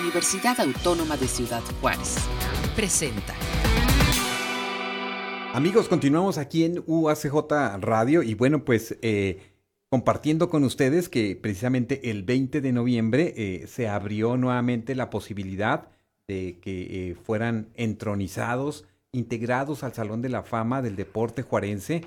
Universidad Autónoma de Ciudad Juárez. Presenta. Amigos, continuamos aquí en UACJ Radio y bueno, pues eh, compartiendo con ustedes que precisamente el 20 de noviembre eh, se abrió nuevamente la posibilidad de que eh, fueran entronizados, integrados al Salón de la Fama del Deporte Juarense,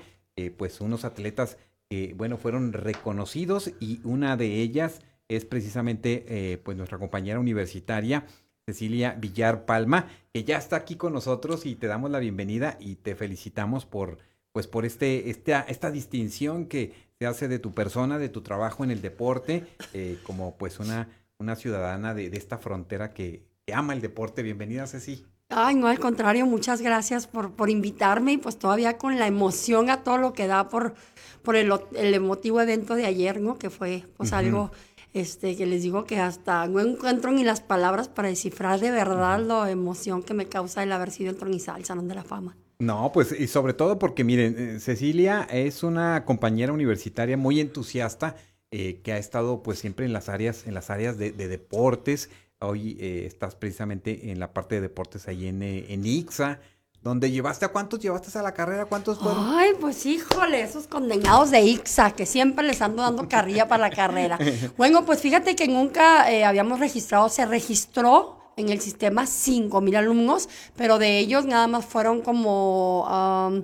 pues unos atletas que, bueno, fueron reconocidos y una de ellas es precisamente eh, pues nuestra compañera universitaria Cecilia Villar Palma, que ya está aquí con nosotros y te damos la bienvenida y te felicitamos por pues por este, esta, esta distinción que se hace de tu persona, de tu trabajo en el deporte, eh, como pues una, una ciudadana de, esta frontera que, ama el deporte. Bienvenida, Ceci. Ay, no, al contrario, muchas gracias por, por invitarme y pues todavía con la emoción a todo lo que da por, por el, el emotivo evento de ayer, ¿no? Que fue pues algo este, que les digo que hasta no encuentro ni las palabras para descifrar de verdad la emoción que me causa el haber sido entronizada al Salón de la Fama. No, pues y sobre todo porque miren, eh, Cecilia es una compañera universitaria muy entusiasta eh, que ha estado pues siempre en las áreas, en las áreas de, deportes. Hoy eh, estás precisamente en la parte de deportes ahí en, en IXA. ¿Dónde llevaste a cuántos llevaste a la carrera? ¿Cuántos fueron? Ay, pues híjole, esos condenados de Ixa, que siempre les ando dando carrilla para la carrera. Bueno, pues fíjate que nunca eh, habíamos registrado, se registró en el sistema 5 mil alumnos, pero de ellos nada más fueron como um,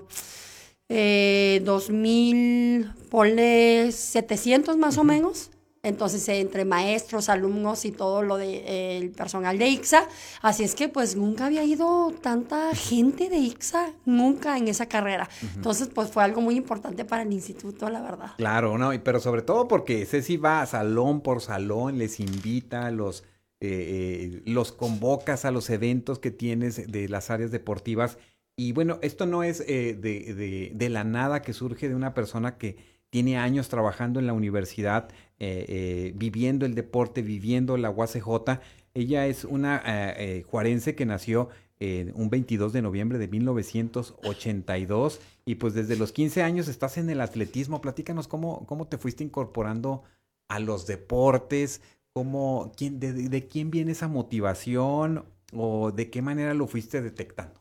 eh, 2 mil, ponle 700 más o menos entonces entre maestros, alumnos y todo lo del de, el personal de IXA. Así es que pues nunca había ido tanta gente de IXA, nunca en esa carrera. Entonces pues fue algo muy importante para el instituto, la verdad. Claro, no, pero sobre todo porque Ceci va salón por salón, les invita, los, eh, eh, los convocas a los eventos que tienes de las áreas deportivas. Y bueno, esto no es eh, de, de, de la nada que surge de una persona que tiene años trabajando en la universidad, eh, eh, viviendo el deporte, viviendo la UACJ. Ella es una eh, juarense que nació un 22 de noviembre de 1982 y pues desde los 15 años estás en el atletismo. Platícanos cómo, cómo te fuiste incorporando a los deportes, cómo, quién, de quién viene esa motivación o de qué manera lo fuiste detectando.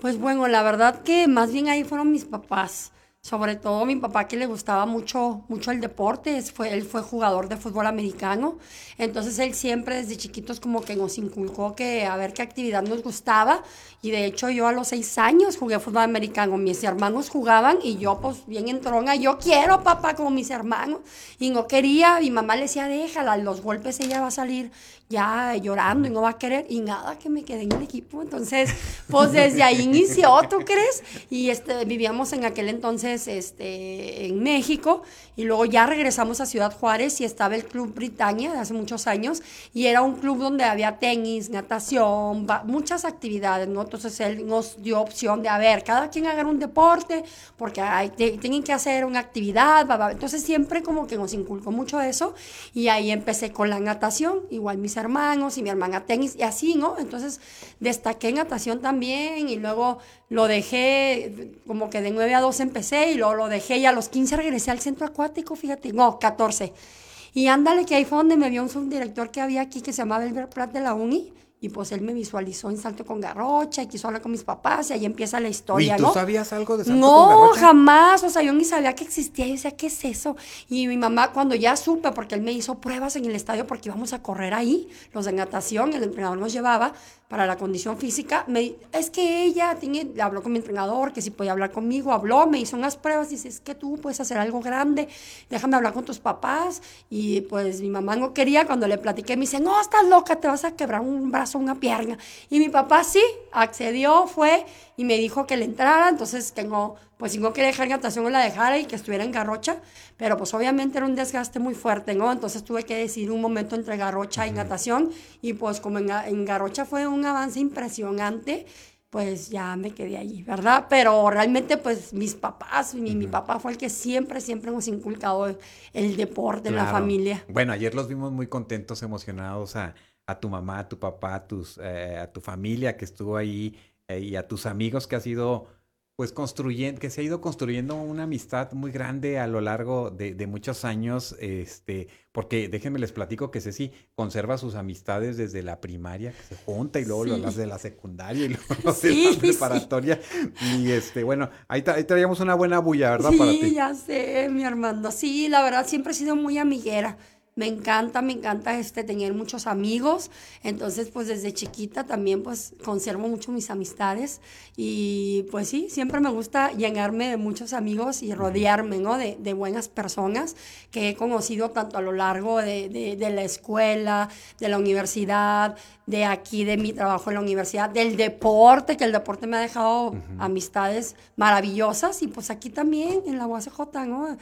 Pues bueno, la verdad que más bien ahí fueron mis papás sobre todo mi papá que le gustaba mucho, mucho el deporte, fue, él fue jugador de fútbol americano, entonces él siempre desde chiquitos como que nos inculcó que a ver qué actividad nos gustaba. Y de hecho yo a los seis años jugué fútbol americano, mis hermanos jugaban y yo pues bien entrona, yo quiero papá como mis hermanos. Y no quería, mi mamá le decía déjala, los golpes ella va a salir ya llorando y no va a querer y nada que me quedé en el equipo, entonces pues desde ahí inició, ¿tú crees? Y este, vivíamos en aquel entonces este, en México y luego ya regresamos a Ciudad Juárez y estaba el Club Britannia de hace muchos años y era un club donde había tenis, natación, muchas actividades, ¿no? Entonces él nos dio opción de, a ver, cada quien haga un deporte porque hay, tienen que hacer una actividad, entonces siempre como que nos inculcó mucho eso y ahí empecé con la natación, igual mis hermanos y mi hermana tenis y así, ¿no? Entonces destaqué natación también y luego lo dejé como que de 9 a 12 empecé y luego lo dejé y a los 15 regresé al centro acuático, fíjate, no, 14. Y ándale que ahí fue donde me vio un subdirector que había aquí que se llamaba Elber Prat de la Uni y pues él me visualizó en Salto con Garrocha y quiso hablar con mis papás y ahí empieza la historia, ¿Y tú sabías algo de Salto no, con Garrocha? No, jamás, o sea, yo ni sabía que existía, yo decía, ¿qué es eso? Y mi mamá cuando ya supe, porque él me hizo pruebas en el estadio porque íbamos a correr ahí, los de natación, el entrenador nos llevaba para la condición física, me, es que ella tiene, habló con mi entrenador, que si podía hablar conmigo, habló, me hizo unas pruebas, dice, es que tú puedes hacer algo grande, déjame hablar con tus papás, y pues mi mamá no quería, cuando le platiqué, me dice, no, estás loca, te vas a quebrar un brazo, una pierna, y mi papá sí, accedió, fue y me dijo que le entrara, entonces tengo, pues no quería dejar natación, que la dejara y que estuviera en Garrocha, pero pues obviamente era un desgaste muy fuerte, ¿no? Entonces tuve que decidir un momento entre Garrocha y natación y pues como en, en Garrocha fue un avance impresionante, pues ya me quedé allí, ¿verdad? Pero realmente, pues mis papás, mi, mi papá fue el que siempre, siempre hemos inculcado el, deporte en la familia. Bueno, ayer los vimos muy contentos, emocionados a, a tu mamá, a tu papá, a, tus, eh, a tu familia que estuvo ahí eh, y a tus amigos que ha sido pues construyendo, que se ha ido construyendo una amistad muy grande a lo largo de, muchos años, este, porque déjenme les platico que Ceci conserva sus amistades desde la primaria, que se junta y luego las de la secundaria y luego las de la preparatoria. Y este, bueno, ahí, traíamos una buena bulla, ¿verdad? Sí, ya sé, mi hermano. Sí, la verdad siempre he sido muy amiguera. Me encanta, me encanta este, tener muchos amigos. Entonces, pues desde chiquita también pues conservo mucho mis amistades. Y pues sí, siempre me gusta llenarme de muchos amigos y rodearme, ¿no? De, de buenas personas que he conocido tanto a lo largo de, de, la escuela, de la universidad, de aquí, de mi trabajo en la universidad, del deporte, que el deporte me ha dejado amistades maravillosas. Y pues aquí también en la UACJ, ¿no?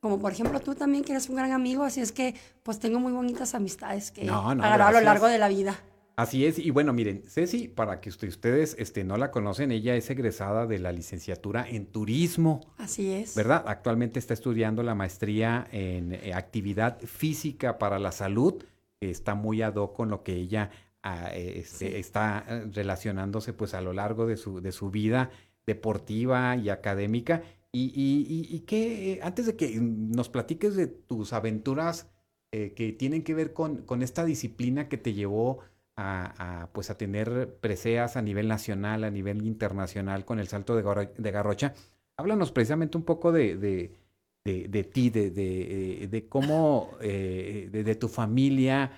Como por ejemplo tú también que eres un gran amigo, así es que pues tengo muy bonitas amistades que no, no, a lo largo de la vida. Así es, y bueno, miren, Ceci, para que ustedes este, no la conocen, ella es egresada de la licenciatura en turismo. Así es. ¿Verdad? Actualmente está estudiando la maestría en eh, actividad física para la salud, que está muy ad hoc con lo que ella ah, este, está eh, relacionándose pues a lo largo de su, de su vida deportiva y académica. Y, y, y, que eh, antes de que nos platiques de tus aventuras eh, que tienen que ver con, con, esta disciplina que te llevó a, pues a tener preseas a nivel nacional, a nivel internacional con el salto de, de Garrocha, háblanos precisamente un poco de, de, de ti, de, de, cómo, eh, de, tu familia,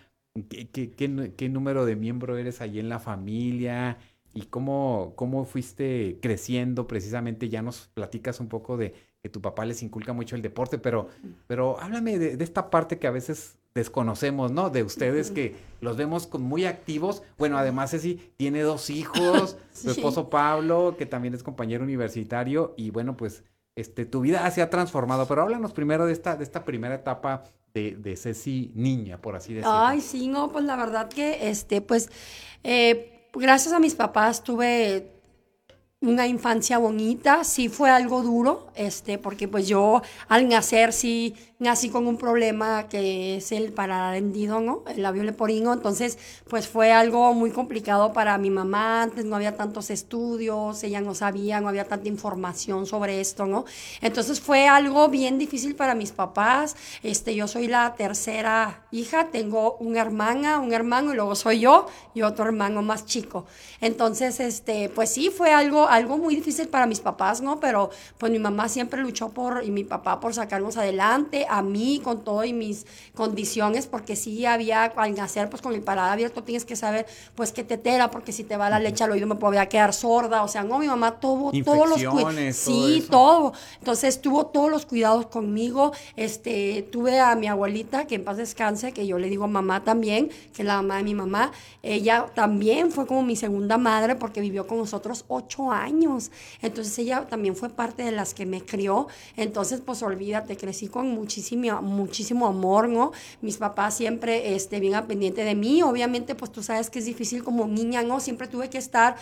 qué, qué, qué, número de miembro eres ahí en la familia, y cómo, cómo fuiste creciendo precisamente. Ya nos platicas un poco de que tu papá les inculca mucho el deporte, pero, pero háblame de, esta parte que a veces desconocemos, ¿no? De ustedes que los vemos con muy activos. Bueno, además Ceci tiene dos hijos, su esposo Pablo, que también es compañero universitario, y bueno, pues este, tu vida se ha transformado, pero háblanos primero de esta, de esta primera etapa de, de Ceci niña, por así decirlo. Ay, sí, no, pues la verdad que, este, pues, eh, gracias a mis papás tuve una infancia bonita, sí fue algo duro, este, porque pues yo al nacer sí nací con un problema que es el pararendido, ¿no? El labio leporino, entonces pues fue algo muy complicado para mi mamá, antes no había tantos estudios, ella no sabía, no había tanta información sobre esto, ¿no? Entonces fue algo bien difícil para mis papás, este, yo soy la tercera hija, tengo una hermana, un hermano y luego soy yo y otro hermano más chico. Entonces, este, pues sí, fue algo, algo muy difícil para mis papás, ¿no? Pero pues mi mamá siempre luchó por, y mi papá por sacarnos adelante, a mí con todo y mis condiciones, porque sí había, al nacer, pues con el parada abierto tienes que saber, pues qué tetera, porque si te va la leche al oído me podría quedar sorda, o sea, no, mi mamá tuvo todos los cuidados. Sí, todo, Entonces tuvo todos los cuidados conmigo, este, tuve a mi abuelita, que en paz descanse, que yo le digo mamá también, que es la mamá de mi mamá, ella también fue como mi segunda madre, porque vivió con nosotros ocho años, entonces ella también fue parte de las que me crió, entonces pues olvídate, crecí con muchísimo muchísimo, muchísimo amor, ¿no? Mis papás siempre este, bien pendiente de mí. Obviamente, pues tú sabes que es difícil como niña, ¿no? Siempre tuve que estar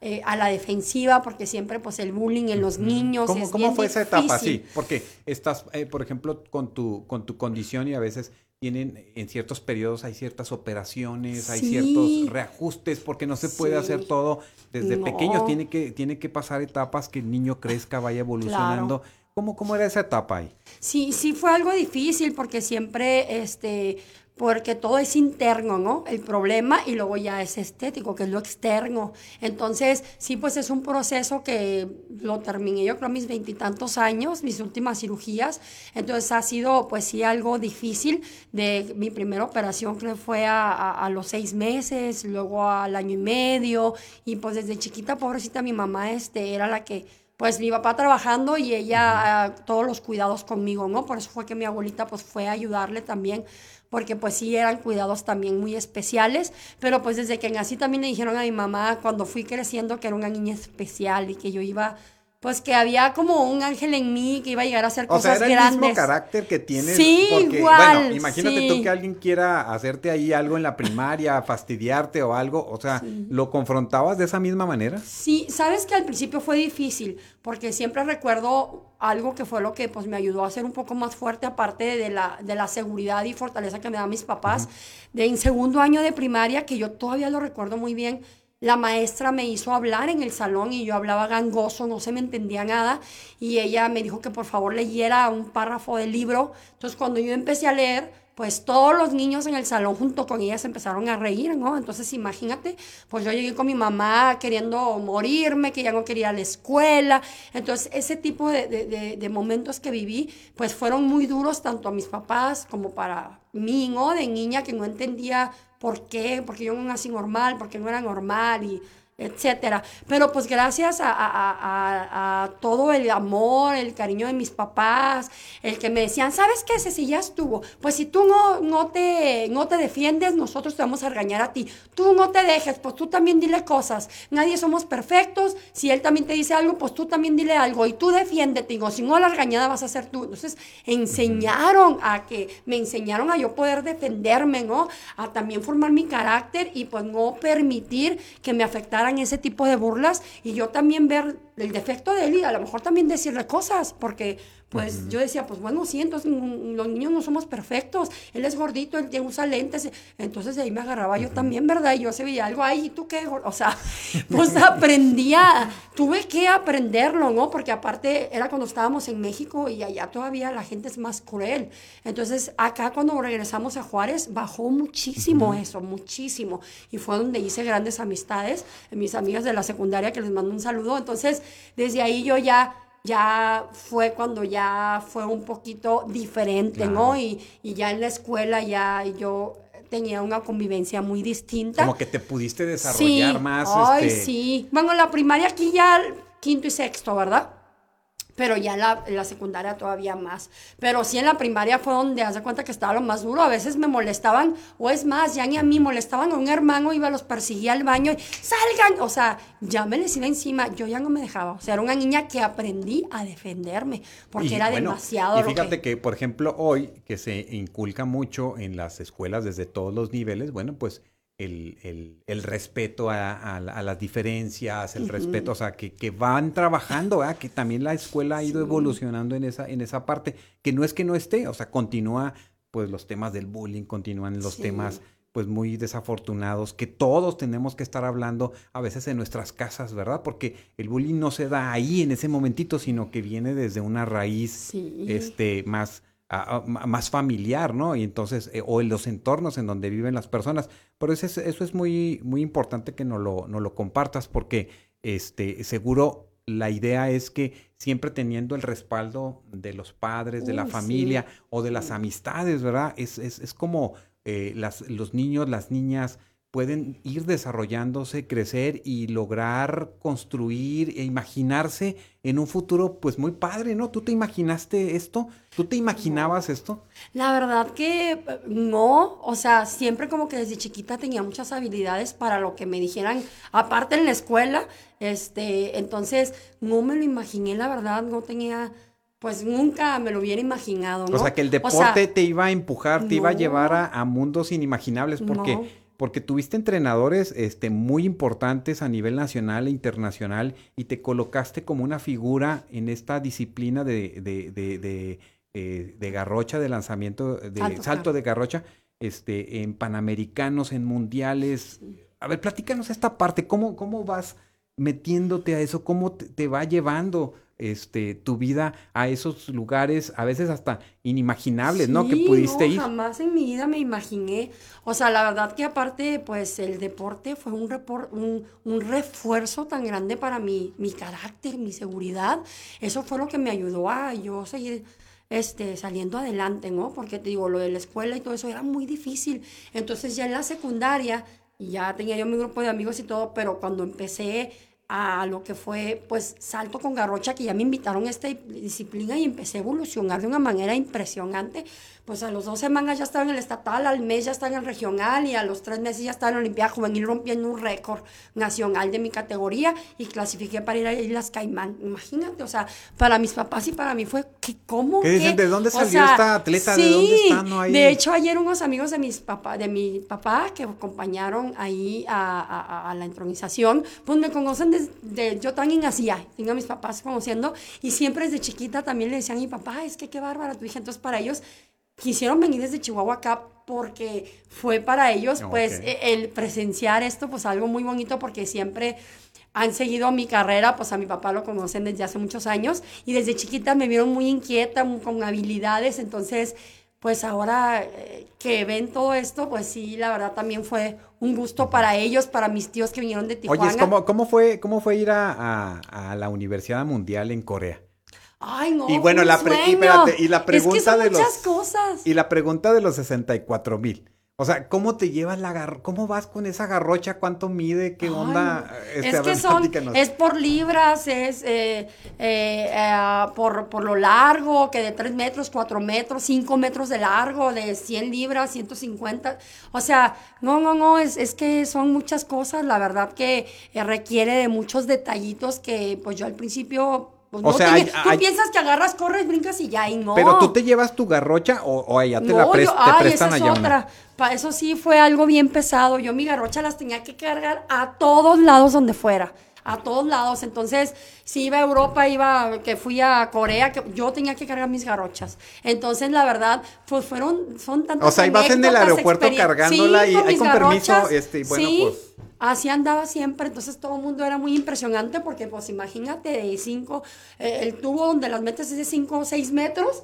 eh, a la defensiva porque siempre pues el bullying en los niños ¿Cómo, ¿cómo fue esa etapa? Sí, porque estás, eh, por ejemplo, con tu, con tu condición y a veces tienen en ciertos periodos hay ciertas operaciones, hay ciertos reajustes porque no se puede hacer todo desde pequeños, tiene que tiene que pasar etapas que el niño crezca, vaya evolucionando. ¿Cómo, ¿Cómo era esa etapa ahí? Sí, sí fue algo difícil porque siempre, este, porque todo es interno, ¿no? El problema y luego ya es estético, que es lo externo. Entonces, sí, pues es un proceso que lo terminé yo creo a mis veintitantos años, mis últimas cirugías. Entonces ha sido, pues sí, algo difícil. De mi primera operación creo fue a, a los seis meses, luego al año y medio. Y pues desde chiquita, pobrecita, mi mamá este, era la que pues mi papá trabajando y ella ah, todos los cuidados conmigo, ¿no? Por eso fue que mi abuelita pues fue a ayudarle también, porque pues sí eran cuidados también muy especiales, pero pues desde que nací también le dijeron a mi mamá cuando fui creciendo que era una niña especial y que yo iba pues que había como un ángel en mí que iba a llegar a hacer cosas sea, era el mismo carácter que tienes. Sí, igual. Bueno, imagínate tú que alguien quiera hacerte ahí algo en la primaria, fastidiarte o algo. O sea, ¿lo confrontabas de esa misma manera? Sí, sabes que al principio fue difícil, porque siempre recuerdo algo que fue lo que pues me ayudó a ser un poco más fuerte, aparte de la, de la seguridad y fortaleza que me dan mis papás. De en segundo año de primaria, que yo todavía lo recuerdo muy bien la maestra me hizo hablar en el salón y yo hablaba gangoso, no se me entendía nada y ella me dijo que por favor leyera un párrafo del libro. Entonces cuando yo empecé a leer, pues todos los niños en el salón junto con ella se empezaron a reír, ¿no? Entonces imagínate, pues yo llegué con mi mamá queriendo morirme, que ya no quería la escuela. Entonces ese tipo de, de, de momentos que viví, pues fueron muy duros tanto a mis papás como para mí, ¿no? De niña que no entendía por qué, porque yo no nací normal, porque no era normal y etcétera. Pero pues gracias a, todo el amor, el cariño de mis papás, el que me decían, ¿sabes qué? Si ya estuvo, pues si tú no, no, te, no te defiendes, nosotros te vamos a regañar a ti. Tú no te dejes, pues tú también dile cosas. Nadie somos perfectos. Si él también te dice algo, pues tú también dile algo. Y tú defiéndete, digo, si no la regañada vas a ser tú. Entonces enseñaron a que, me enseñaron a yo poder defenderme, ¿no? A también formar mi carácter y pues no permitir que me afectara ese tipo de burlas y yo también ver el defecto de él y a lo mejor también decirle cosas, porque pues yo decía, pues bueno, sí, entonces los niños no somos perfectos, él es gordito, él usa lentes, entonces de ahí me agarraba yo también, ¿verdad? Y yo se veía algo, ay, ¿y tú qué? O sea, pues aprendía, tuve que aprenderlo, ¿no? Porque aparte era cuando estábamos en México y allá todavía la gente es más cruel. Entonces acá cuando regresamos a Juárez bajó muchísimo eso, muchísimo. Y fue donde hice grandes amistades, mis amigas de la secundaria que les mando un saludo. Entonces desde ahí yo ya ya fue cuando ya fue un poquito diferente, ¿no? Y, y, ya en la escuela ya yo tenía una convivencia muy distinta. Como que te pudiste desarrollar más. Ay, este sí. Bueno, en la primaria aquí ya quinto y sexto, ¿verdad? Pero ya en la, la, secundaria todavía más. Pero sí en la primaria fue donde hace cuenta que estaba lo más duro. A veces me molestaban, o es más, ya ni a mí molestaban a un hermano, iba, los perseguía al baño y salgan. O sea, ya me les iba encima, yo ya no me dejaba. O sea, era una niña que aprendí a defenderme, porque era demasiado. Y fíjate que... por ejemplo, hoy que se inculca mucho en las escuelas desde todos los niveles, bueno, pues el, el, respeto a, las diferencias, el respeto, o sea, que, que van trabajando, que también la escuela ha ido evolucionando en esa, en esa parte, que no es que no esté, o sea, continúa, pues los temas del bullying, continúan los temas pues muy desafortunados que todos tenemos que estar hablando a veces en nuestras casas, ¿verdad? Porque el bullying no se da ahí en ese momentito, sino que viene desde una raíz este más más familiar, ¿no? Y entonces, eh, o en los entornos en donde viven las personas. Pero eso es, eso es muy, muy importante que nos lo, no lo compartas porque este, seguro la idea es que siempre teniendo el respaldo de los padres, de la familia o de las amistades, ¿verdad? Es, es, es como eh, las, los niños, las niñas pueden ir desarrollándose, crecer y lograr construir e imaginarse en un futuro pues muy padre, ¿no? ¿Tú te imaginaste esto? ¿Tú te imaginabas esto? La verdad que no, o sea, siempre como que desde chiquita tenía muchas habilidades para lo que me dijeran, aparte en la escuela, este, entonces no me lo imaginé, la verdad, no tenía pues nunca me lo hubiera imaginado. ¿no? O sea, que el deporte te iba a empujar, te iba a llevar a, mundos inimaginables, porque porque tuviste entrenadores este, muy importantes a nivel nacional e internacional y te colocaste como una figura en esta disciplina de, de, de, eh, de, garrocha, de lanzamiento, de salto, de garrocha, este, en panamericanos, en mundiales. A ver, platícanos esta parte, ¿cómo, cómo vas metiéndote a eso? ¿Cómo te va llevando? Este, tu vida a esos lugares, a veces hasta inimaginables, ¿no? Que pudiste ir. Jamás en mi vida me imaginé. O sea, la verdad que aparte, pues el deporte fue un, un, un, refuerzo tan grande para mi, mi carácter, mi seguridad. Eso fue lo que me ayudó a yo seguir este, saliendo adelante, ¿no? Porque te digo, lo de la escuela y todo eso era muy difícil. Entonces ya en la secundaria, ya tenía yo mi grupo de amigos y todo, pero cuando empecé a lo que fue pues salto con garrocha, que ya me invitaron a esta disciplina y empecé a evolucionar de una manera impresionante pues a los dos semanas ya estaba en el estatal, al mes ya estaba en el regional y a los tres meses ya estaba en la Olimpiada Juvenil rompiendo un récord nacional de mi categoría y clasifiqué para ir a Islas Caimán. Imagínate, o sea, para mis papás y para mí fue, que ¿cómo? ¿Qué dicen? ¿De dónde salió esta atleta? ¿De dónde están ahí? De hecho, ayer unos amigos de, mis papá, de mi papá que acompañaron ahí a, a, la entronización, pues me conocen desde, yo también nacía, tengo a mis papás conociendo y siempre desde chiquita también le decían a mi papá, es que qué bárbara tu hija. Entonces, para ellos quisieron venir desde Chihuahua acá porque fue para ellos, pues, Ok. e- el presenciar esto, pues, algo muy bonito porque siempre han seguido mi carrera, pues a mi papá lo conocen desde hace muchos años y desde chiquita me vieron muy inquieta, muy- con habilidades, entonces pues ahora eh, que ven todo esto, pues sí, la verdad también fue un gusto para ellos, para mis tíos que vinieron de Tijuana. Oye, ¿cómo, cómo, fue, ¿cómo fue ir a, a- a la Universidad Mundial en Corea? Ay, no. Y bueno, la pre- y espérate, y la Es que pregunta son de los- muchas cosas. Y la pregunta de los 64 mil. O sea, ¿cómo te llevas la garrocha? ¿Cómo vas con esa garrocha? ¿Cuánto mide? ¿Qué Ay, onda? Este, es que ver, son, platícanos. es por libras, es eh, eh, eh, por, por lo largo, que de 3 metros, 4 metros, 5 metros de largo, de 100 libras, 150. O sea, no, no, no, es, es que son muchas cosas, la verdad que eh, requiere de muchos detallitos que pues yo al principio... Pues, O no sea, hay- tú hay- piensas que agarras, corres, brincas y ya, y no. Pero tú te llevas tu garrocha o, o allá te la No, pres- yo- te ay, prestan esa es allá otra. Eso sí fue algo bien pesado. Yo mi garrocha las tenía que cargar a todos lados donde fuera. A todos lados. Entonces, si iba a Europa, iba, que fui a Corea, que yo tenía que cargar mis garrochas. Entonces, la verdad, pues fueron, son tantas O sea, ibas en el aeropuerto cargándola Sí, y, con "Ay, mis con permiso, este, bueno, Sí, pues. Así andaba siempre, entonces todo el mundo era muy impresionante porque pues imagínate de cinco, eh, el tubo donde las metes es de 5 o 6 metros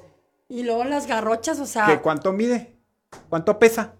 y luego las garrochas, o sea... ¿Qué, ¿Cuánto mide? ¿Cuánto pesa?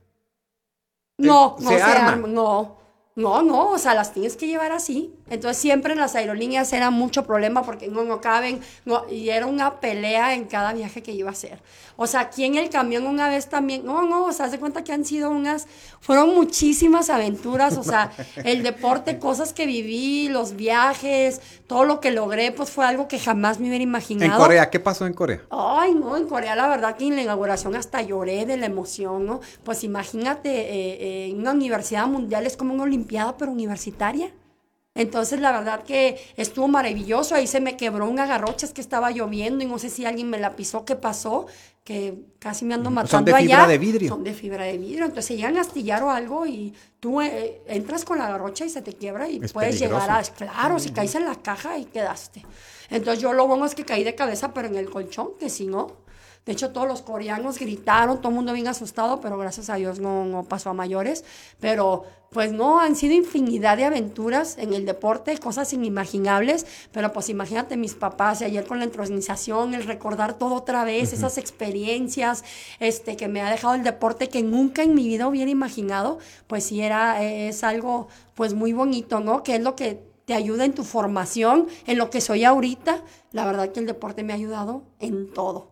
No, se no se arma. arma. No, no, no, o sea, las tienes que llevar así. Entonces siempre en las aerolíneas era mucho problema porque no, no caben, no, y era una pelea en cada viaje que iba a hacer. O sea, aquí en el camión una vez también, no, no, o sea, haz de cuenta que han sido unas, fueron muchísimas aventuras, o sea, el deporte, cosas que viví, los viajes, todo lo que logré, pues fue algo que jamás me hubiera imaginado. En Corea, ¿qué pasó en Corea? Ay, no, en Corea la verdad que en la inauguración hasta lloré de la emoción, ¿no? Pues imagínate, eh, eh, una universidad mundial es como una olimpiada, pero universitaria. Entonces, la verdad que estuvo maravilloso. Ahí se me quebró una garrocha, es que estaba lloviendo y no sé si alguien me la pisó, qué pasó, que casi me ando Son matando de fibra allá. de vidrio. Son de fibra de vidrio. Entonces, se llegan a astillar o algo y tú eh, entras con la garrocha y se te quiebra y Es puedes peligroso. llegar a... Claro, si caes en la caja y quedaste. Entonces, yo lo bueno es que caí de cabeza, pero en el colchón, que si no... De hecho, todos los coreanos gritaron, todo el mundo bien asustado, pero gracias a Dios no, no pasó a mayores. Pero, pues no, han sido infinidad de aventuras en el deporte, cosas inimaginables. Pero, pues imagínate mis papás y ayer con la entronización, el recordar todo otra vez, esas experiencias este, que me ha dejado el deporte que nunca en mi vida hubiera imaginado, pues sí era, es algo, pues muy bonito, ¿no? Que es lo que te ayuda en tu formación, en lo que soy ahorita. La verdad que el deporte me ha ayudado en todo.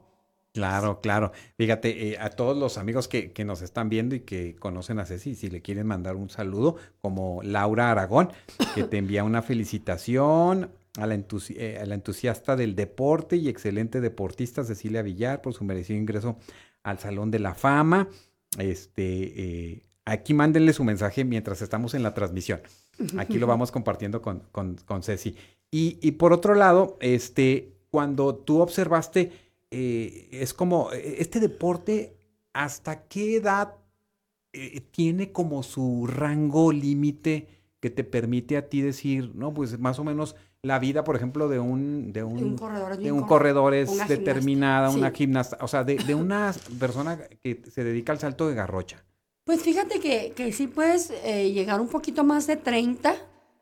Claro, claro. Fíjate, eh, a todos los amigos que, que nos están viendo y que conocen a Ceci, si le quieren mandar un saludo, como Laura Aragón, que te envía una felicitación a la, entusi- eh, a la entusiasta del deporte y excelente deportista Cecilia Villar por su merecido ingreso al Salón de la Fama. Este, eh, aquí mándenle su mensaje mientras estamos en la transmisión. Aquí lo vamos compartiendo con, con, con Ceci. Y, y por otro lado, este, cuando tú observaste, eh, es como, eh, este deporte, ¿hasta qué edad eh, tiene como su rango límite que te permite a ti decir, no, pues más o menos la vida, por ejemplo, de un, de un, Un corredor es de un cor- corredor es una gimnasta, determinada, una sí. gimnasta, o sea, de, de una persona que se dedica al salto de garrocha. Pues fíjate que, que sí puedes eh, llegar un poquito más de 30,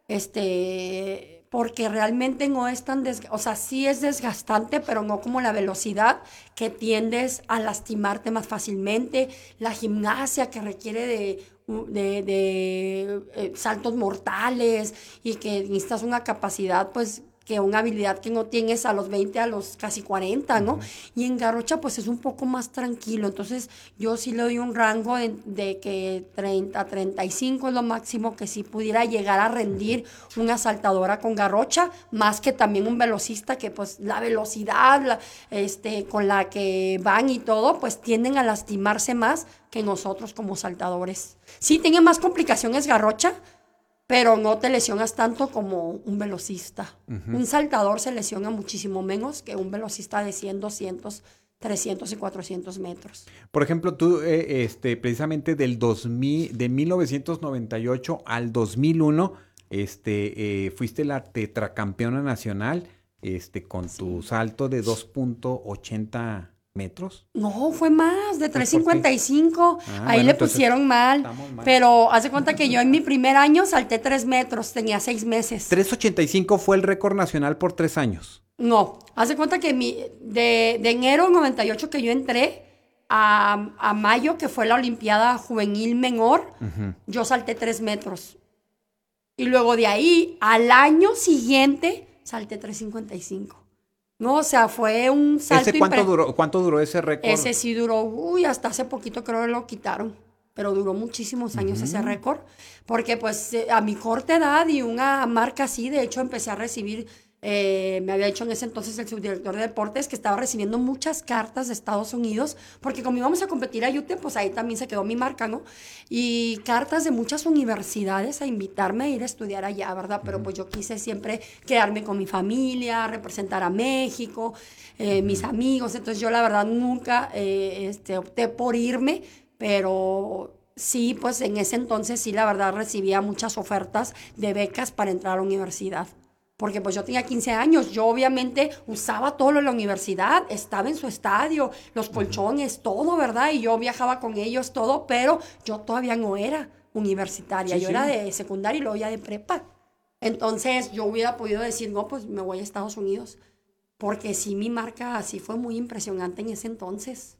este, porque realmente no es tan, des- o sea, sí es desgastante, pero no como la velocidad que tiendes a lastimarte más fácilmente, la gimnasia que requiere de, de, de, eh, saltos mortales y que necesitas una capacidad, pues, que una habilidad que no tienes a los 20, a los casi 40, ¿no? Y en Garrocha pues es un poco más tranquilo, entonces yo sí le doy un rango de, de que 30, 35 es lo máximo que sí pudiera llegar a rendir una saltadora con Garrocha, más que también un velocista que pues la velocidad la- este, con la que van y todo, pues tienden a lastimarse más que nosotros como saltadores. Sí, tiene más complicaciones Garrocha, pero no te lesionas tanto como un velocista. Un saltador se lesiona muchísimo menos que un velocista de 100, 200, 300 y 400 metros. Por ejemplo, tú, eh, este, precisamente del 2000, de 1998 al 2001, este, eh, fuiste la tetracampeona nacional, este, con tu salto de 2.80 metros. No, fue más, de 3.55. Ah, Ahí bueno, le pusieron mal. mal. Pero hace cuenta que yo en mi primer año salté 3 metros, tenía 6 meses. 385 fue el récord nacional por tres años. No, hace cuenta que mi, de, de enero 98 que yo entré a, a mayo, que fue la Olimpiada Juvenil Menor, yo salté 3 metros. Y luego de ahí, al año siguiente, salté 3.55. No, o sea, fue un salto ¿Ese cuánto duró, cuánto duró ese récord? Ese sí duró, uy, hasta hace poquito creo que lo quitaron. Pero duró muchísimos años ese récord. Porque pues eh, a mi corta edad y una marca así, de hecho empecé a recibir, eh, me había dicho en ese entonces el subdirector de deportes que estaba recibiendo muchas cartas de Estados Unidos, porque como íbamos a competir a UTEP, pues ahí también se quedó mi marca, ¿no? Y cartas de muchas universidades a invitarme a ir a estudiar allá, ¿verdad? Pero pues yo quise siempre quedarme con mi familia, representar a México, eh, mis amigos, entonces yo la verdad nunca eh, este, opté por irme, pero sí, pues en ese entonces sí, la verdad recibía muchas ofertas de becas para entrar a la universidad. Porque pues yo tenía 15 años, yo obviamente usaba todo lo de la universidad, estaba en su estadio, los colchones, todo, ¿verdad? Y yo viajaba con ellos, todo, pero yo todavía no era universitaria, Sí, yo sí. era de secundaria y luego ya de prepa. Entonces yo hubiera podido decir, no, pues me voy a Estados Unidos. Porque sí, mi marca sí fue muy impresionante en ese entonces.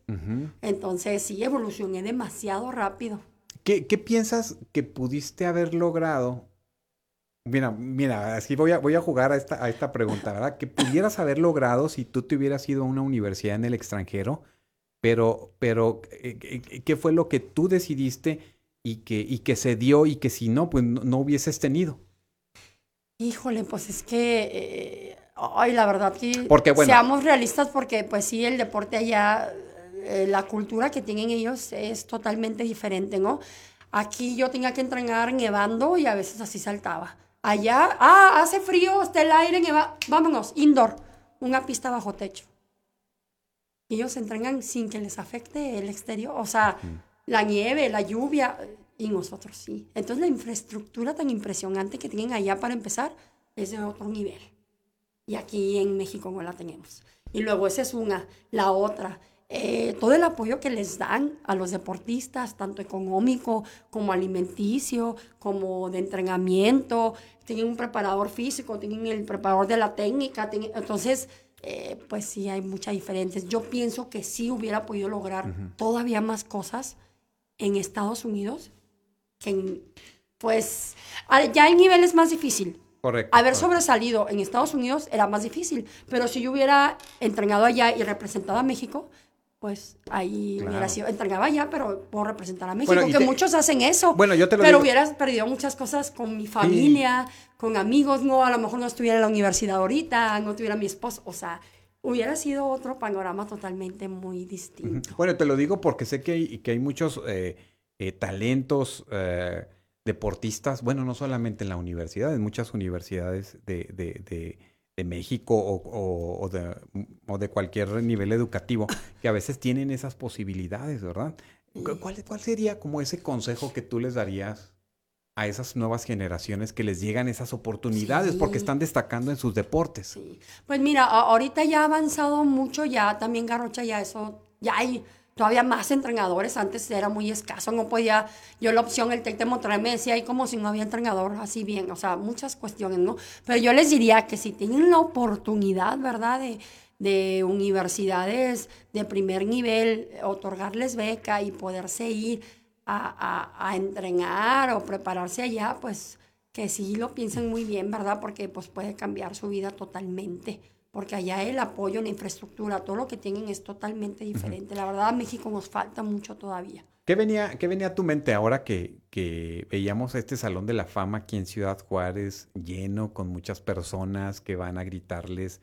Entonces sí, evolucioné demasiado rápido. ¿Qué, qué piensas que pudiste haber logrado? Mira, mira, así voy a, voy a jugar a esta, a esta pregunta, ¿verdad? Que pudieras haber logrado si tú te hubieras ido a una universidad en el extranjero, pero, pero eh, eh, ¿qué fue lo que tú decidiste y que, y que se dio y que si no, pues no, no hubieses tenido? Híjole, pues es que, eh, ay, la verdad que Porque, bueno- seamos realistas porque pues sí, el deporte allá, eh, la cultura que tienen ellos es totalmente diferente, ¿no? Aquí yo tenía que entrenar nevando y a veces así saltaba. Allá, ah, hace frío, está el aire, neva, vámonos, indoor, una pista bajo techo. Y ellos entrenan sin que les afecte el exterior, o sea, la nieve, la lluvia, y nosotros sí. Entonces la infraestructura tan impresionante que tienen allá para empezar es de otro nivel. Y aquí en México no la tenemos. Y luego esa es una. La otra, eh, todo el apoyo que les dan a los deportistas, tanto económico como alimenticio, como de entrenamiento. Tienen un preparador físico, tienen el preparador de la técnica. tienen- entonces, eh, pues sí, hay muchas diferencias. Yo pienso que sí hubiera podido lograr todavía más cosas en Estados Unidos que en, pues, ya el nivel es más difícil. Correcto. Haber correcto. sobresalido en Estados Unidos era más difícil, pero si yo hubiera entrenado allá y representado a México, pues ahí Claro. hubiera sido, entrenaba allá, pero puedo representar a México, Bueno, que te- muchos hacen eso. Bueno, yo te lo Pero digo- hubieras perdido muchas cosas con mi familia, con amigos, no, a lo mejor no estuviera en la universidad ahorita, no tuviera mi esposo, o sea, hubiera sido otro panorama totalmente muy distinto. Bueno, te lo digo porque sé que hay, que hay muchos eh, eh, talentos eh, deportistas, bueno, no solamente en la universidad, en muchas universidades de, de- de- de México o, o- o de, o de cualquier nivel educativo, que a veces tienen esas posibilidades, ¿verdad? Cu- ¿Cuál, ¿Cuál sería como ese consejo que tú les darías a esas nuevas generaciones que les llegan esas oportunidades porque están destacando en sus deportes? Sí. Pues mira, ahorita ya ha avanzado mucho, ya también Garrocha ya eso, ya hay todavía más entrenadores, antes era muy escaso, no podía, yo la opción, el TEC de me decía ahí como si no había entrenador así bien, o sea, muchas cuestiones, ¿no? Pero yo les diría que si tienen la oportunidad, ¿verdad? De, de universidades de primer nivel, otorgarles beca y poderse ir a, a, a entrenar o prepararse allá, pues que sí lo piensen muy bien, ¿verdad? Porque pues puede cambiar su vida totalmente. Porque allá el apoyo, la infraestructura, todo lo que tienen es totalmente diferente. La verdad, a México nos falta mucho todavía. ¿Qué venía, qué venía a tu mente ahora que, que veíamos este Salón de la Fama aquí en Ciudad Juárez lleno con muchas personas que van a gritarles,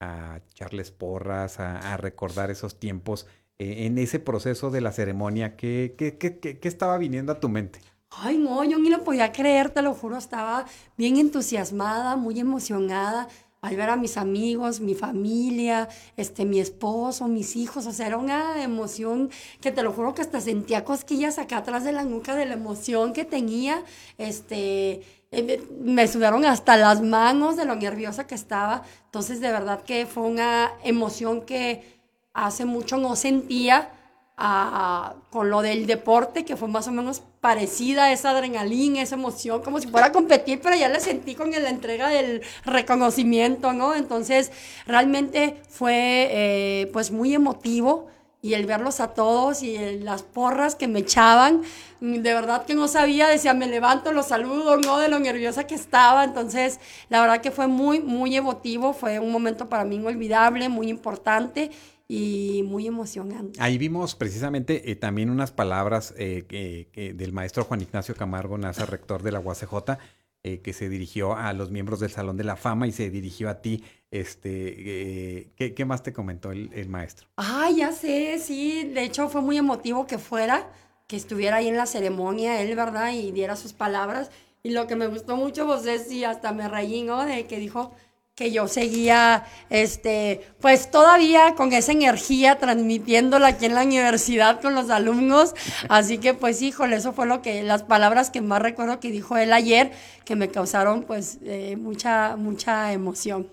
a echarles porras, a, a recordar esos tiempos? Eh, en ese proceso de la ceremonia, ¿qué, qué, qué, qué- qué estaba viniendo a tu mente? Ay, no, yo ni lo podía creer, te lo juro, estaba bien entusiasmada, muy emocionada al ver a mis amigos, mi familia, este, mi esposo, mis hijos, o sea, era una emoción que te lo juro que hasta sentía cosquillas acá atrás de la nuca de la emoción que tenía, este, eh, me, sudaron hasta las manos de lo nerviosa que estaba, entonces de verdad que fue una emoción que hace mucho no sentía con lo del deporte, que fue más o menos parecida esa adrenalina, esa emoción, como si fuera a competir, pero ya la sentí con la entrega del reconocimiento, ¿no? Entonces, realmente fue eh, pues muy emotivo y el verlos a todos y las porras que me echaban, de verdad que no sabía, decía, me levanto, los saludo, ¿no? De lo nerviosa que estaba. Entonces, la verdad que fue muy, muy emotivo, fue un momento para mí inolvidable, muy importante y muy emocionante. Ahí vimos precisamente eh, también unas palabras eh, del maestro Juan Ignacio Camargo Naza, rector de la UACJ, eh, que se dirigió a los miembros del Salón de la Fama y se dirigió a ti. Este, ¿qué, más te comentó el, el, maestro? Ah, ya sé, sí. De hecho, fue muy emotivo que fuera, que estuviera ahí en la ceremonia él, ¿verdad? Y diera sus palabras. Y lo que me gustó mucho, pues es, y hasta me reí, ¿no? De que dijo, que yo seguía, este, pues todavía con esa energía transmitiéndola aquí en la universidad con los alumnos. Así que, pues, híjole, eso fue lo que, las palabras que más recuerdo que dijo él ayer, que me causaron, pues, eh, mucha, mucha emoción.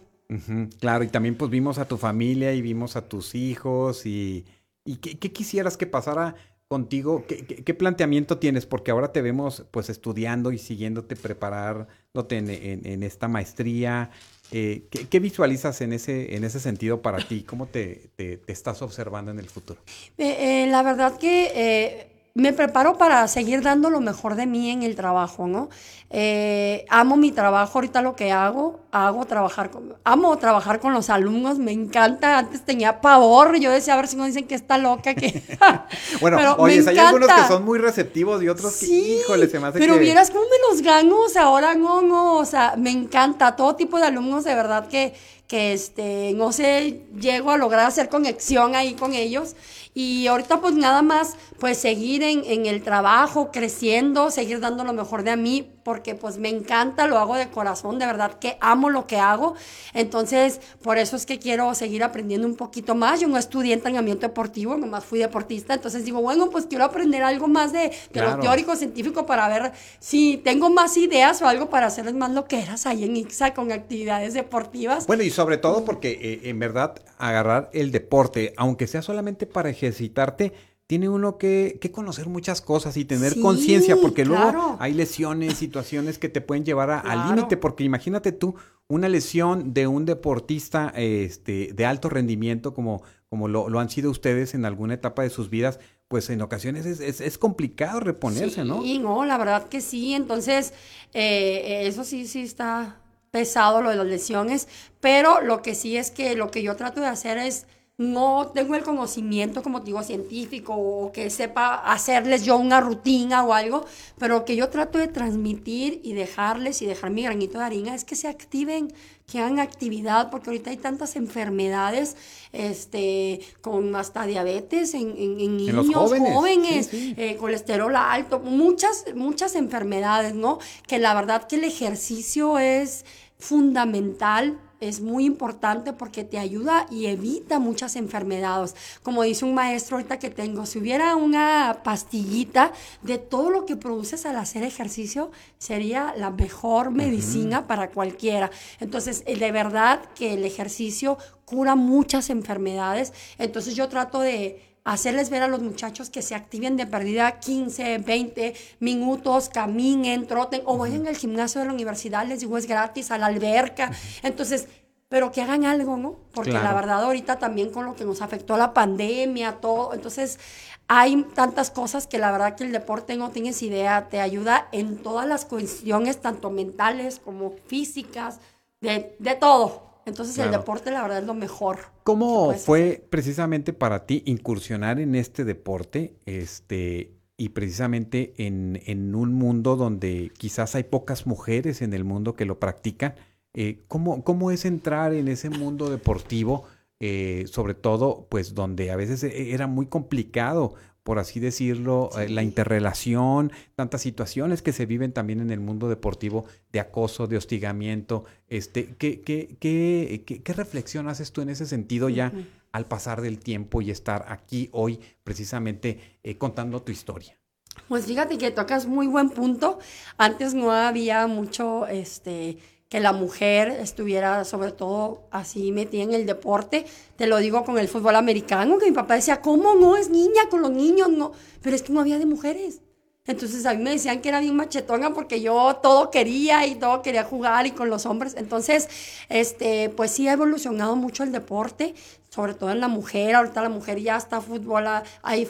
claro, y también, pues, vimos a tu familia y vimos a tus hijos y, y ¿qué, quisieras que pasara contigo, ¿qué, planteamiento tienes? Porque ahora te vemos pues estudiando y siguiéndote, preparándote en, en esta maestría. Eh, ¿qué, visualizas en ese, en ese sentido para ti? ¿Cómo te, estás observando en el futuro? Eh, eh, la verdad que me preparo para seguir dando lo mejor de mí en el trabajo, ¿no? Eh, amo mi trabajo, ahorita lo que hago, hago trabajar con, amo trabajar con los alumnos, me encanta, antes tenía pavor, yo decía, a ver si no dicen que está loca, que... bueno, oye, hay algunos que son muy receptivos y otros que, híjole, se me hace pero vieras cómo me los gano, o sea, ahora no, no, o sea, me encanta, todo tipo de alumnos, de verdad que, que este, no sé, llego a lograr hacer conexión ahí con ellos, y ahorita pues nada más, pues seguir en, en, el trabajo, creciendo, seguir dando lo mejor de a mí, porque pues me encanta, lo hago de corazón, de verdad que amo lo que hago. Entonces, por eso es que quiero seguir aprendiendo un poquito más. Yo no estudié entrenamiento deportivo, nomás fui deportista, entonces digo, bueno, pues quiero aprender algo más de, de lo teórico, científico, para ver si tengo más ideas o algo para hacerles más lo que eras ahí en IXA con actividades deportivas. Bueno, y sobre todo porque eh, en verdad agarrar el deporte, aunque sea solamente para ejercitarte, tiene uno que, que conocer muchas cosas y tener conciencia, porque luego hay lesiones, situaciones que te pueden llevar al límite, porque imagínate tú una lesión de un deportista este, de alto rendimiento como, como lo, lo, han sido ustedes en alguna etapa de sus vidas, pues en ocasiones es, es, complicado reponerse, ¿no? Sí, no, la verdad que sí, entonces eh, eso sí, sí está pesado lo de las lesiones, pero lo que sí es que lo que yo trato de hacer es no tengo el conocimiento, como digo, científico o que sepa hacerles yo una rutina o algo, pero que yo trato de transmitir y dejarles y dejar mi granito de harina es que se activen, que hagan actividad, porque ahorita hay tantas enfermedades, este, con hasta diabetes en, niños jóvenes, eh, colesterol alto, muchas, muchas enfermedades, ¿no? Que la verdad que el ejercicio es fundamental es muy importante porque te ayuda y evita muchas enfermedades. Como dice un maestro ahorita que tengo, si hubiera una pastillita de todo lo que produces al hacer ejercicio, sería la mejor medicina para cualquiera. Entonces, eh, de verdad que el ejercicio cura muchas enfermedades. Entonces yo trato de hacerles ver a los muchachos que se activen de perdida 15, 20 minutos, caminen, troten o vayan al gimnasio de la universidad, les digo, es gratis, a la alberca. Entonces, pero que hagan algo, ¿no? Porque la verdad ahorita también con lo que nos afectó la pandemia, todo, entonces hay tantas cosas que la verdad que el deporte no tienes idea, te ayuda en todas las cuestiones, tanto mentales como físicas, de, de todo. Entonces el deporte la verdad es lo mejor. ¿Cómo fue precisamente para ti incursionar en este deporte? Este, y precisamente en, en, un mundo donde quizás hay pocas mujeres en el mundo que lo practican. Eh, ¿cómo, ¿Cómo es entrar en ese mundo deportivo? Eh, sobre todo, pues donde a veces e, era muy complicado por así decirlo, eh, la interrelación, tantas situaciones que se viven también en el mundo deportivo de acoso, de hostigamiento. Este, ¿qué, qué, qué, qué, reflexión haces tú en ese sentido ya al pasar del tiempo y estar aquí hoy precisamente eh, contando tu historia? Pues fíjate que tocas muy buen punto. Antes no había mucho, este, que la mujer estuviera sobre todo así metida en el deporte. Te lo digo con el fútbol americano, que mi papá decía, ¿cómo no es niña con los niños? No, pero es que no había de mujeres. Entonces a mí me decían que era bien machetona porque yo todo quería y todo quería jugar y con los hombres. Entonces, este, pues sí ha evolucionado mucho el deporte, sobre todo en la mujer. Ahorita la mujer ya está fútbol, hay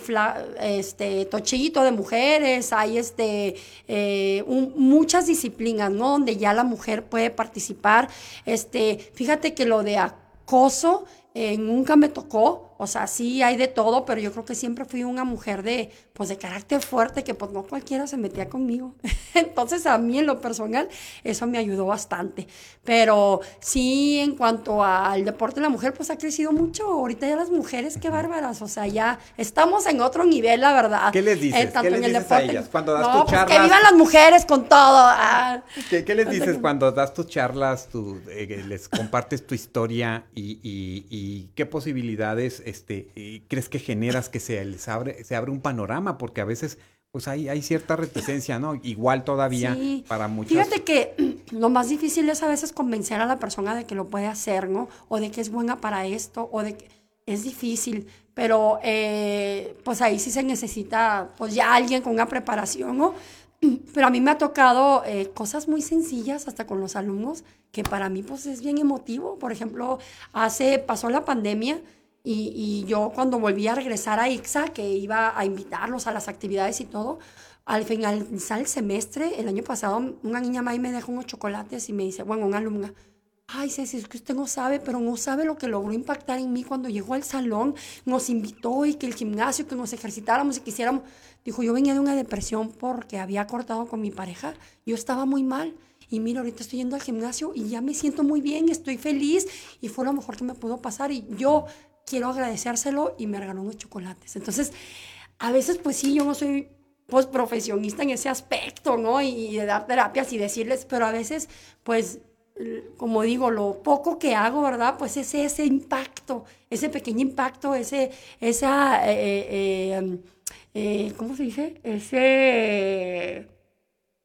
este, tochito de mujeres, hay este, eh, muchas disciplinas, ¿no? Donde ya la mujer puede participar. Este, fíjate que lo de acoso nunca me tocó o sea, sí hay de todo, pero yo creo que siempre fui una mujer de, pues, de carácter fuerte, que pues no cualquiera se metía conmigo. Entonces, a mí en lo personal, eso me ayudó bastante. Pero sí, en cuanto al deporte de la mujer, pues ha crecido mucho. Ahorita ya las mujeres, qué bárbaras. O sea, ya estamos en otro nivel, la verdad. ¿Qué les dices? ¿Qué les dices a ellas cuando das tus charlas? Pues, que vivan las mujeres con todo. Ah. ¿Qué, les dices cuando das tus charlas, eh, les compartes tu historia y, y qué posibilidades este, crees que generas que se les abre, se abre un panorama? Porque a veces pues hay, hay cierta reticencia, ¿no? Igual todavía para muchos. Fíjate que lo más difícil es a veces convencer a la persona de que lo puede hacer, ¿no? O de que es buena para esto, o de que es difícil, pero eh, pues ahí sí se necesita pues ya alguien con una preparación, ¿no? Pero a mí me ha tocado eh, cosas muy sencillas hasta con los alumnos que para mí pues es bien emotivo. Por ejemplo, hace, pasó la pandemia y, yo cuando volví a regresar a IXA, que iba a invitarlos a las actividades y todo, al finalizar el semestre, el año pasado, una niña más me dejó unos chocolates y me dice, bueno, una alumna, ay Ceci, es que usted no sabe, pero no sabe lo que logró impactar en mí cuando llegó al salón, nos invitó y que el gimnasio, que nos ejercitáramos y quisiéramos. Dijo, yo venía de una depresión porque había cortado con mi pareja, yo estaba muy mal. Y mira, ahorita estoy yendo al gimnasio y ya me siento muy bien, estoy feliz y fue lo mejor que me pudo pasar. Y yo quiero agradecérselo y me regaló unos chocolates. Entonces, a veces pues sí, yo no soy pues profesionista en ese aspecto, ¿no? Y, de dar terapias y decirles, pero a veces pues como digo, lo poco que hago, ¿verdad? Pues ese, ese impacto, ese pequeño impacto, ese, esa, eh, eh, eh, ¿cómo se dice? Ese...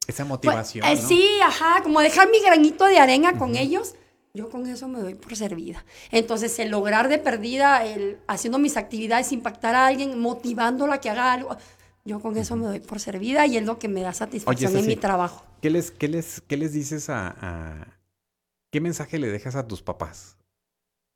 Esa motivación. Pues, sí, ajá, como dejar mi granito de arena con ellos yo con eso me doy por servida. Entonces, el lograr de perdida, el haciendo mis actividades, impactar a alguien, motivándola a que haga algo, yo con eso me doy por servida y es lo que me da satisfacción en mi trabajo. ¿Qué les, qué les, qué les dices a, ¿Qué mensaje le dejas a tus papás?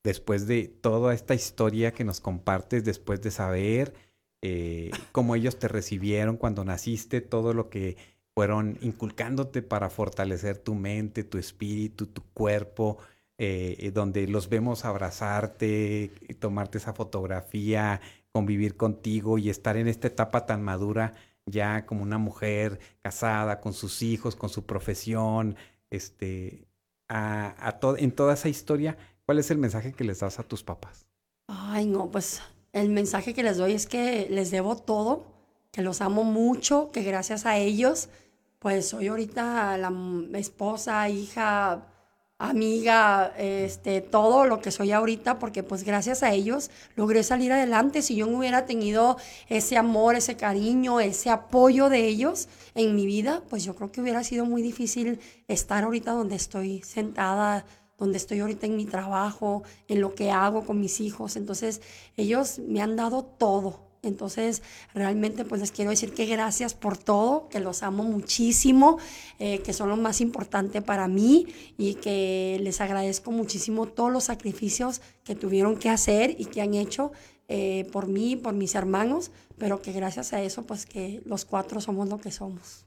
Después de toda esta historia que nos compartes, después de saber eh, cómo ellos te recibieron cuando naciste, todo lo que fueron inculcándote para fortalecer tu mente, tu espíritu, tu cuerpo, eh, eh, donde los vemos abrazarte, tomarte esa fotografía, convivir contigo y estar en esta etapa tan madura ya como una mujer casada con sus hijos, con su profesión, este, en toda esa historia, ¿cuál es el mensaje que les das a tus papás? Ay, no, pues el mensaje que les doy es que les debo todo, que los amo mucho, que gracias a ellos pues soy ahorita la esposa, hija, amiga, este, todo lo que soy ahorita, porque pues gracias a ellos logré salir adelante. Si yo no hubiera tenido ese amor, ese cariño, ese apoyo de ellos en mi vida, pues yo creo que hubiera sido muy difícil estar ahorita donde estoy sentada donde estoy ahorita en mi trabajo, en lo que hago con mis hijos. Entonces, ellos me han dado todo, entonces, realmente pues les quiero decir que gracias por todo, que los amo muchísimo, eh, que son lo más importante para mí y que les agradezco muchísimo todos los sacrificios que tuvieron que hacer y que han hecho eh, por mí, por mis hermanos, pero que gracias a eso pues que los cuatro somos lo que somos.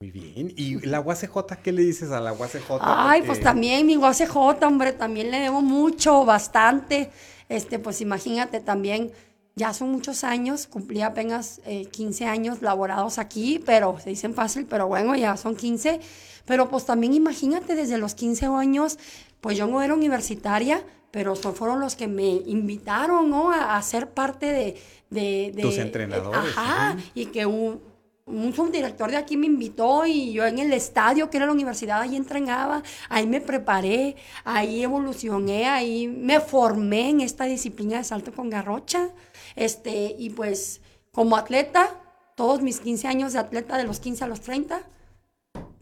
Muy bien. ¿Y la UACJ qué le dices a la UACJ? Ay, pues también mi UACJ, hombre, también le debo mucho, bastante. Este, pues imagínate también ya son muchos años, cumplí apenas 15 eh, años laborados aquí, pero se dicen fácil, pero bueno, ya son 15. Pero pues también imagínate, desde los 15 años, pues yo no era universitaria, pero fueron los que me invitaron, ¿no? A, ser parte de... de, Tus entrenadores. Ajá, y que un, un subdirector de aquí me invitó y yo en el estadio, que era la universidad, ahí entrenaba, ahí me preparé, ahí evolucioné, ahí me formé en esta disciplina de salto con garrocha. Este, y pues como atleta, todos mis 15 años de atleta, de los 15 a los 30,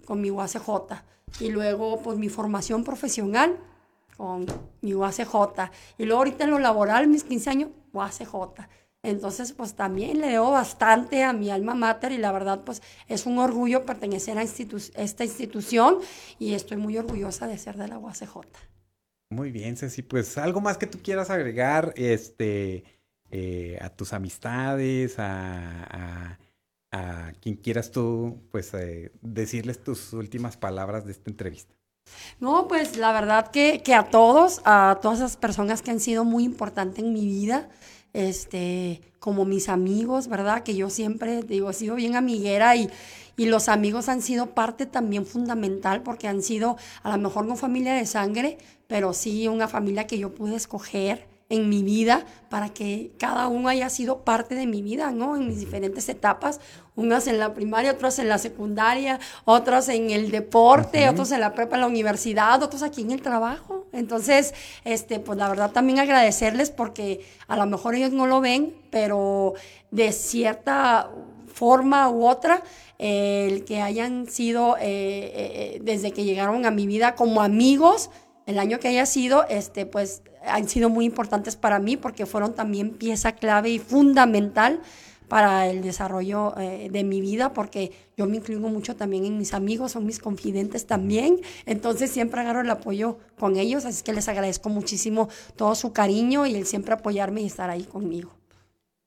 con mi UACJ. Y luego, pues mi formación profesional con mi UACJ. Y luego ahorita en lo laboral, mis 15 años, UACJ. Entonces, pues también le debo bastante a mi alma mater y la verdad, pues es un orgullo pertenecer a esta institución y estoy muy orgullosa de ser de la UACJ. Muy bien, Ceci. Pues algo más que tú quieras agregar este, eh, a tus amistades, a, quien quieras tú, pues eh, decirles tus últimas palabras de esta entrevista. No, pues la verdad que, que a todos, a todas esas personas que han sido muy importantes en mi vida, este, como mis amigos, ¿verdad? Que yo siempre, digo, he sido bien amiguera y, y los amigos han sido parte también fundamental porque han sido, a lo mejor no familia de sangre, pero sí una familia que yo pude escoger en mi vida para que cada uno haya sido parte de mi vida, ¿no? En mis diferentes etapas, unas en la primaria, otras en la secundaria, otros en el deporte, otros en la prepa, en la universidad, otros aquí en el trabajo. Entonces, este, pues la verdad también agradecerles porque a lo mejor ellos no lo ven, pero de cierta forma u otra, el que hayan sido eh, eh, eh, desde que llegaron a mi vida como amigos, el año que haya sido, este, pues han sido muy importantes para mí porque fueron también pieza clave y fundamental para el desarrollo eh, de mi vida, porque yo me incluyo mucho también en mis amigos, son mis confidentes también, entonces siempre agarro el apoyo con ellos, así que les agradezco muchísimo todo su cariño y el siempre apoyarme y estar ahí conmigo.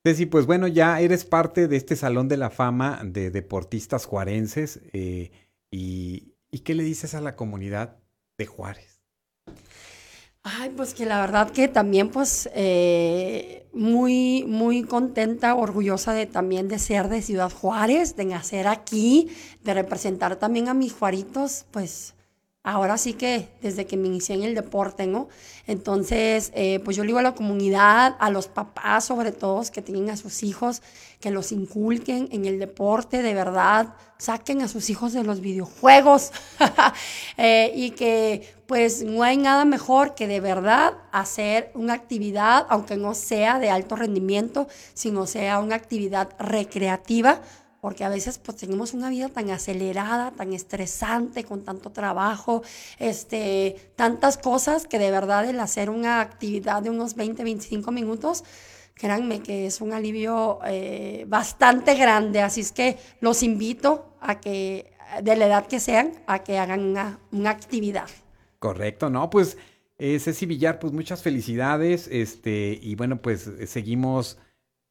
Ceci, pues bueno, ya eres parte de este Salón de la Fama de Deportistas Juarenses, eh, y, ¿y qué le dices a la comunidad de Juárez? Ay, pues que la verdad que también pues eh, muy, muy contenta, orgullosa de también de ser de Ciudad Juárez, de nacer aquí, de representar también a mis juaritos, pues ahora sí que desde que me inicié en el deporte, ¿no? Entonces, eh, pues yo le digo a la comunidad, a los papás sobre todo, que tienen a sus hijos, que los inculquen en el deporte, de verdad, saquen a sus hijos de los videojuegos eh, y que pues no hay nada mejor que de verdad hacer una actividad, aunque no sea de alto rendimiento, sino sea una actividad recreativa porque a veces pues tenemos una vida tan acelerada, tan estresante, con tanto trabajo, este, tantas cosas que de verdad el hacer una actividad de unos 20, 25 minutos, créanme que es un alivio eh, bastante grande, así es que los invito a que, de la edad que sean, a que hagan una, una actividad. Correcto, ¿no? Pues eh, Ceci Villar, pues muchas felicidades, este, y bueno, pues seguimos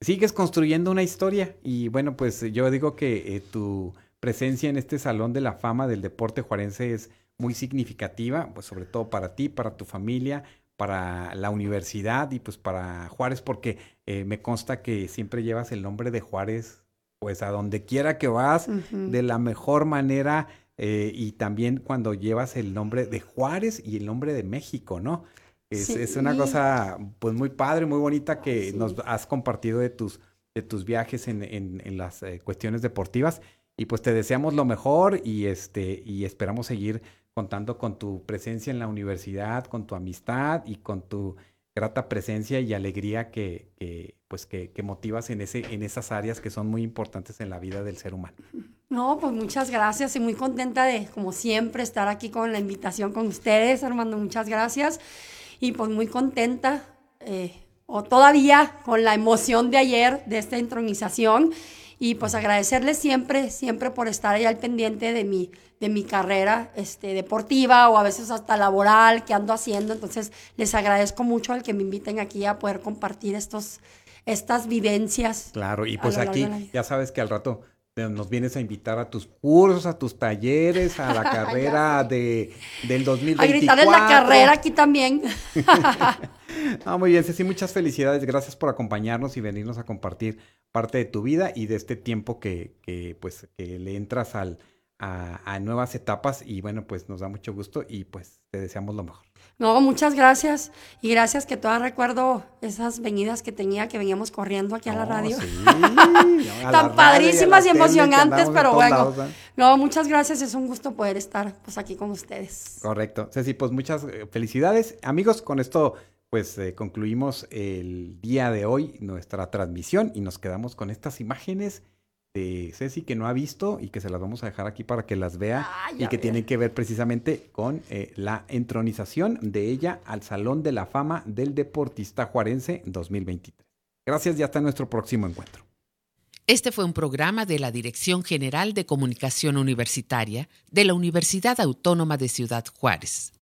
sigues construyendo una historia y bueno, pues yo digo que eh, tu presencia en este Salón de la Fama del Deporte Juarense es muy significativa, pues sobre todo para ti, para tu familia, para la universidad y pues para Juárez, porque eh, me consta que siempre llevas el nombre de Juárez, pues a donde quiera que vas, de la mejor manera. Eh, y también cuando llevas el nombre de Juárez y el nombre de México, ¿no? Es, una cosa pues muy padre, muy bonita que nos has compartido de tus, de tus viajes en, en, las eh, cuestiones deportivas. Y pues te deseamos lo mejor y, este, y esperamos seguir contando con tu presencia en la universidad, con tu amistad y con tu grata presencia y alegría que, que pues que, que, motivas en, ese, en esas áreas que son muy importantes en la vida del ser humano. No, pues muchas gracias y muy contenta de, como siempre, estar aquí con la invitación con ustedes, Armando. Muchas gracias y pues muy contenta, eh, o todavía con la emoción de ayer de esta intronización y pues agradecerles siempre, siempre por estar ahí al pendiente de mi, de mi carrera este, deportiva o a veces hasta laboral que ando haciendo. Entonces les agradezco mucho al que me inviten aquí a poder compartir estos, estas vivencias. Claro, y pues aquí ya sabes que al rato nos vienes a invitar a tus cursos, a tus talleres, a la carrera de, del 2024. A gritarles la carrera aquí también. ah, muy bien, Ceci, muchas felicidades. Gracias por acompañarnos y venirnos a compartir parte de tu vida y de este tiempo que, que pues, que le entras al, a, nuevas etapas y bueno, pues nos da mucho gusto y pues te deseamos lo mejor. No, muchas gracias y gracias que todavía recuerdo esas venidas que tenía, que veníamos corriendo aquí a la radio. Tan padrísimas y, emocionantes, pero bueno. No, muchas gracias, es un gusto poder estar pues aquí con ustedes. Correcto. Ceci, pues muchas eh, felicidades. Amigos, con esto pues eh, concluimos el día de hoy nuestra transmisión y nos quedamos con estas imágenes de Ceci que no ha visto y que se las vamos a dejar aquí para que las vea Ah, y que tienen que ver precisamente con eh, la entronización de ella al Salón de la Fama del Deportista Juarense 2023. Gracias y hasta nuestro próximo encuentro. Este fue un programa de la Dirección General de Comunicación Universitaria de la Universidad Autónoma de Ciudad Juárez.